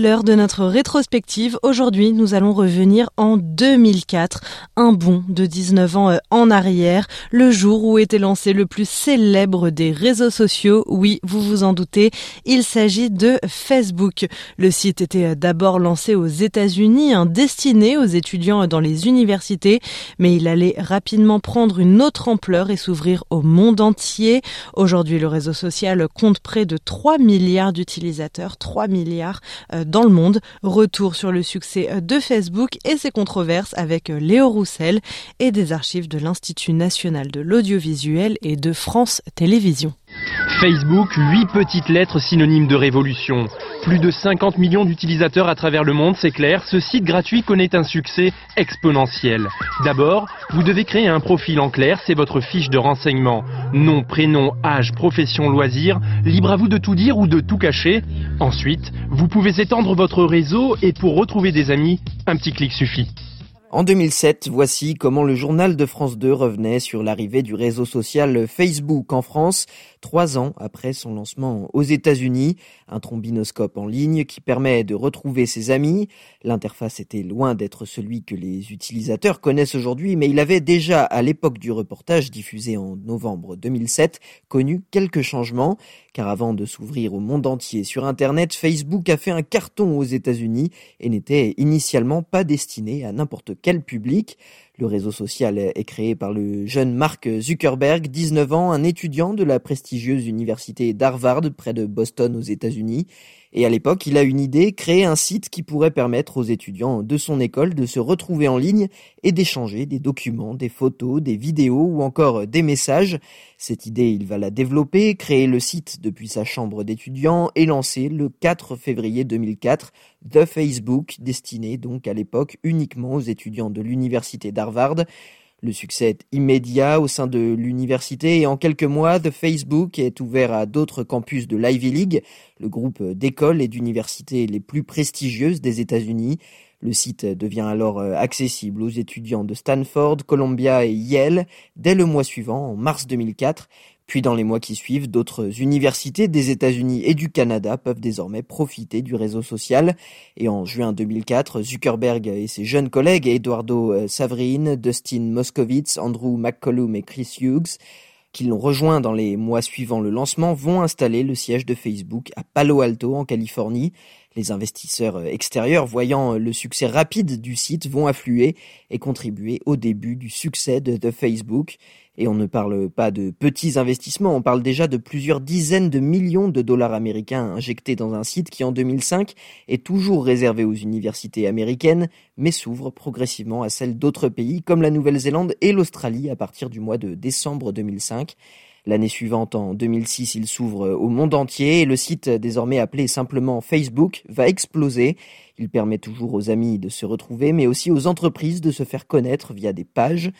L'heure de notre rétrospective. Aujourd'hui, nous allons revenir en 2004, un bond de 19 ans euh, en arrière, le jour où était lancé le plus célèbre des réseaux sociaux. Oui, vous vous en doutez, il s'agit de Facebook. Le site était euh, d'abord lancé aux États-Unis, un destiné aux étudiants dans les universités, mais il allait rapidement prendre une autre ampleur et s'ouvrir au monde entier. Aujourd'hui, le réseau social compte près de 3 milliards d'utilisateurs, 3 milliards euh, dans le monde. Retour sur le succès de Facebook et ses controverses avec Léo Roussel et des archives de l'Institut national de l'audiovisuel et de France Télévisions. Facebook, 8 petites lettres synonymes de révolution. Plus de 50 millions d'utilisateurs à travers le monde, c'est clair, ce site gratuit connaît un succès exponentiel. D'abord, vous devez créer un profil en clair, c'est votre fiche de renseignement. Nom, prénom, âge, profession, loisir, libre à vous de tout dire ou de tout cacher. Ensuite, vous pouvez étendre votre réseau et pour retrouver des amis, un petit clic suffit. En 2007, voici comment le journal de France 2 revenait sur l'arrivée du réseau social Facebook en France, trois ans après son lancement aux États-Unis. Un trombinoscope en ligne qui permet de retrouver ses amis. L'interface était loin d'être celui que les utilisateurs connaissent aujourd'hui, mais il avait déjà, à l'époque du reportage diffusé en novembre 2007, connu quelques changements. Car avant de s'ouvrir au monde entier sur Internet, Facebook a fait un carton aux États-Unis et n'était initialement pas destiné à n'importe quel public. Le réseau social est créé par le jeune Mark Zuckerberg, 19 ans, un étudiant de la prestigieuse université d'Harvard près de Boston aux États-Unis. Et à l'époque, il a une idée, créer un site qui pourrait permettre aux étudiants de son école de se retrouver en ligne et d'échanger des documents, des photos, des vidéos ou encore des messages. Cette idée, il va la développer, créer le site depuis sa chambre d'étudiant et lancer le 4 février 2004 The Facebook, destiné donc à l'époque uniquement aux étudiants de l'université d'Harvard. Le succès est immédiat au sein de l'université et en quelques mois, The Facebook est ouvert à d'autres campus de l'Ivy League, le groupe d'écoles et d'universités les plus prestigieuses des États-Unis. Le site devient alors euh, accessible aux étudiants de Stanford, Columbia et Yale dès le mois suivant, en mars 2004. Puis dans les mois qui suivent, d'autres universités des États-Unis et du Canada peuvent désormais profiter du réseau social. Et en juin 2004, Zuckerberg et ses jeunes collègues, Eduardo euh, Saverin, Dustin Moskovitz, Andrew McCollum et Chris Hughes, qui l'ont rejoint dans les mois suivant le lancement, vont installer le siège de Facebook à Palo Alto, en Californie. Les investisseurs euh, extérieurs, voyant le succès rapide du site, vont affluer et contribuer au début du succès de, Facebook. Et on ne parle pas de petits investissements, on parle déjà de plusieurs dizaines de millions de dollars américains injectés dans un site qui en 2005 est toujours réservé aux universités américaines, mais s'ouvre progressivement à celles d'autres pays comme la Nouvelle-Zélande et l'Australie à partir du mois de décembre 2005. L'année suivante, en 2006, il s'ouvre au monde entier et le site, désormais appelé simplement Facebook, va exploser. Il permet toujours aux amis de se retrouver, mais aussi aux entreprises de se faire connaître via des pages.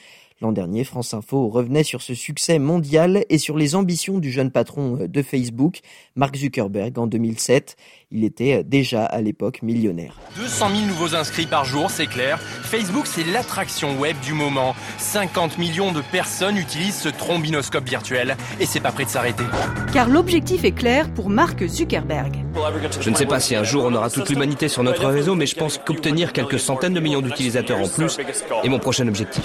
L'an dernier, France Info revenait sur ce succès mondial et sur les ambitions du jeune patron euh, de Facebook, Mark Zuckerberg, en 2007. Il était euh, déjà à l'époque millionnaire. 200 000 nouveaux inscrits par jour, c'est clair. Facebook, c'est l'attraction web du moment. 50 millions de personnes utilisent ce trombinoscope virtuel et c'est pas prêt de s'arrêter. Car l'objectif est clair pour Mark Zuckerberg. Je ne sais pas si un jour on aura toute l'humanité sur notre réseau, mais je pense qu'obtenir quelques centaines de millions d'utilisateurs en plus est mon prochain objectif.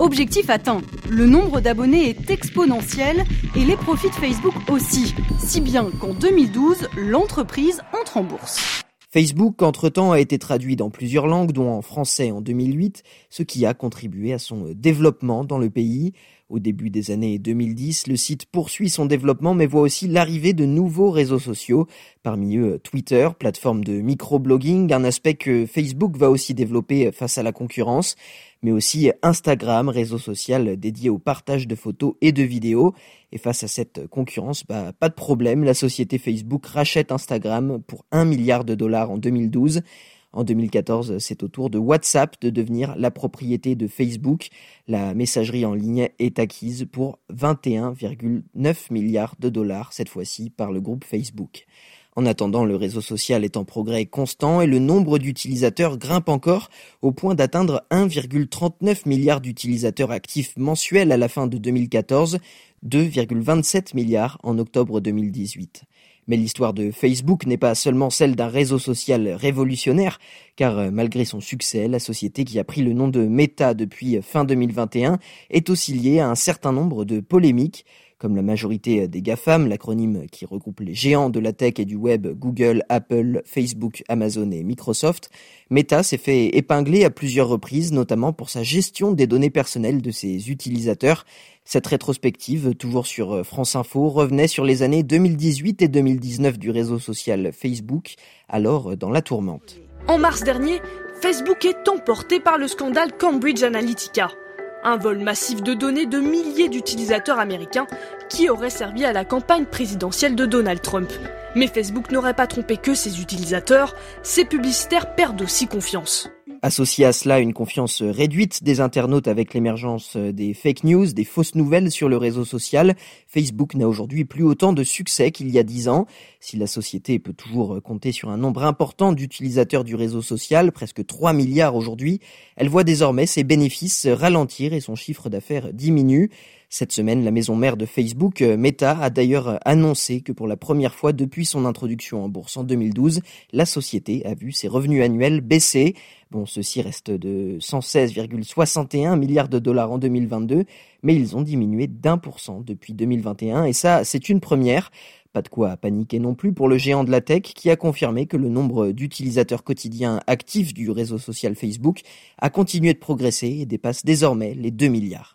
Objectif atteint. Le nombre d'abonnés est exponentiel et les profits de Facebook aussi. Si bien qu'en 2012, l'entreprise entre en bourse. Facebook, entre-temps, a été traduit dans plusieurs langues, dont en français en 2008, ce qui a contribué à son développement dans le pays. Au début des années 2010, le site poursuit son développement mais voit aussi l'arrivée de nouveaux réseaux sociaux, parmi eux Twitter, plateforme de microblogging, un aspect que Facebook va aussi développer face à la concurrence, mais aussi Instagram, réseau social dédié au partage de photos et de vidéos. Et face à cette concurrence, bah, pas de problème, la société Facebook rachète Instagram pour 1 milliard de dollars en 2012. En 2014, c'est au tour de WhatsApp de devenir la propriété de Facebook. La messagerie en ligne est acquise pour 21,9 milliards de dollars, cette fois-ci par le groupe Facebook. En attendant, le réseau social est en progrès constant et le nombre d'utilisateurs grimpe encore au point d'atteindre 1,39 milliard d'utilisateurs actifs mensuels à la fin de 2014, 2,27 milliards en octobre 2018. Mais l'histoire de Facebook n'est pas seulement celle d'un réseau social révolutionnaire, car euh, malgré son succès, la société qui a pris le nom de Meta depuis fin 2021 est aussi liée à un certain nombre de polémiques. Comme la majorité des GAFAM, l'acronyme qui regroupe les géants de la tech et du web Google, Apple, Facebook, Amazon et Microsoft, Meta s'est fait épingler à plusieurs reprises, notamment pour sa gestion des données personnelles de ses utilisateurs. Cette rétrospective, toujours sur France Info, revenait sur les années 2018 et 2019 du réseau social Facebook, alors dans la tourmente. En mars dernier, Facebook est emporté par le scandale Cambridge Analytica un vol massif de données de milliers d'utilisateurs américains qui aurait servi à la campagne présidentielle de Donald Trump. Mais Facebook n'aurait pas trompé que ses utilisateurs, ses publicitaires perdent aussi confiance. Associé à cela une confiance réduite des internautes avec l'émergence des fake news, des fausses nouvelles sur le réseau social, Facebook n'a aujourd'hui plus autant de succès qu'il y a dix ans. Si la société peut toujours compter sur un nombre important d'utilisateurs du réseau social, presque 3 milliards aujourd'hui, elle voit désormais ses bénéfices ralentir et son chiffre d'affaires diminue. Cette semaine, la maison mère de Facebook, euh, Meta, a d'ailleurs annoncé que pour la première fois depuis son introduction en bourse en 2012, la société a vu ses revenus annuels baisser. Bon, ceci reste de 116,61 milliards de dollars en 2022, mais ils ont diminué d'un pour cent depuis 2021, et ça, c'est une première. Pas de quoi paniquer non plus pour le géant de la tech qui a confirmé que le nombre d'utilisateurs quotidiens actifs du réseau social Facebook a continué de progresser et dépasse désormais les 2 milliards.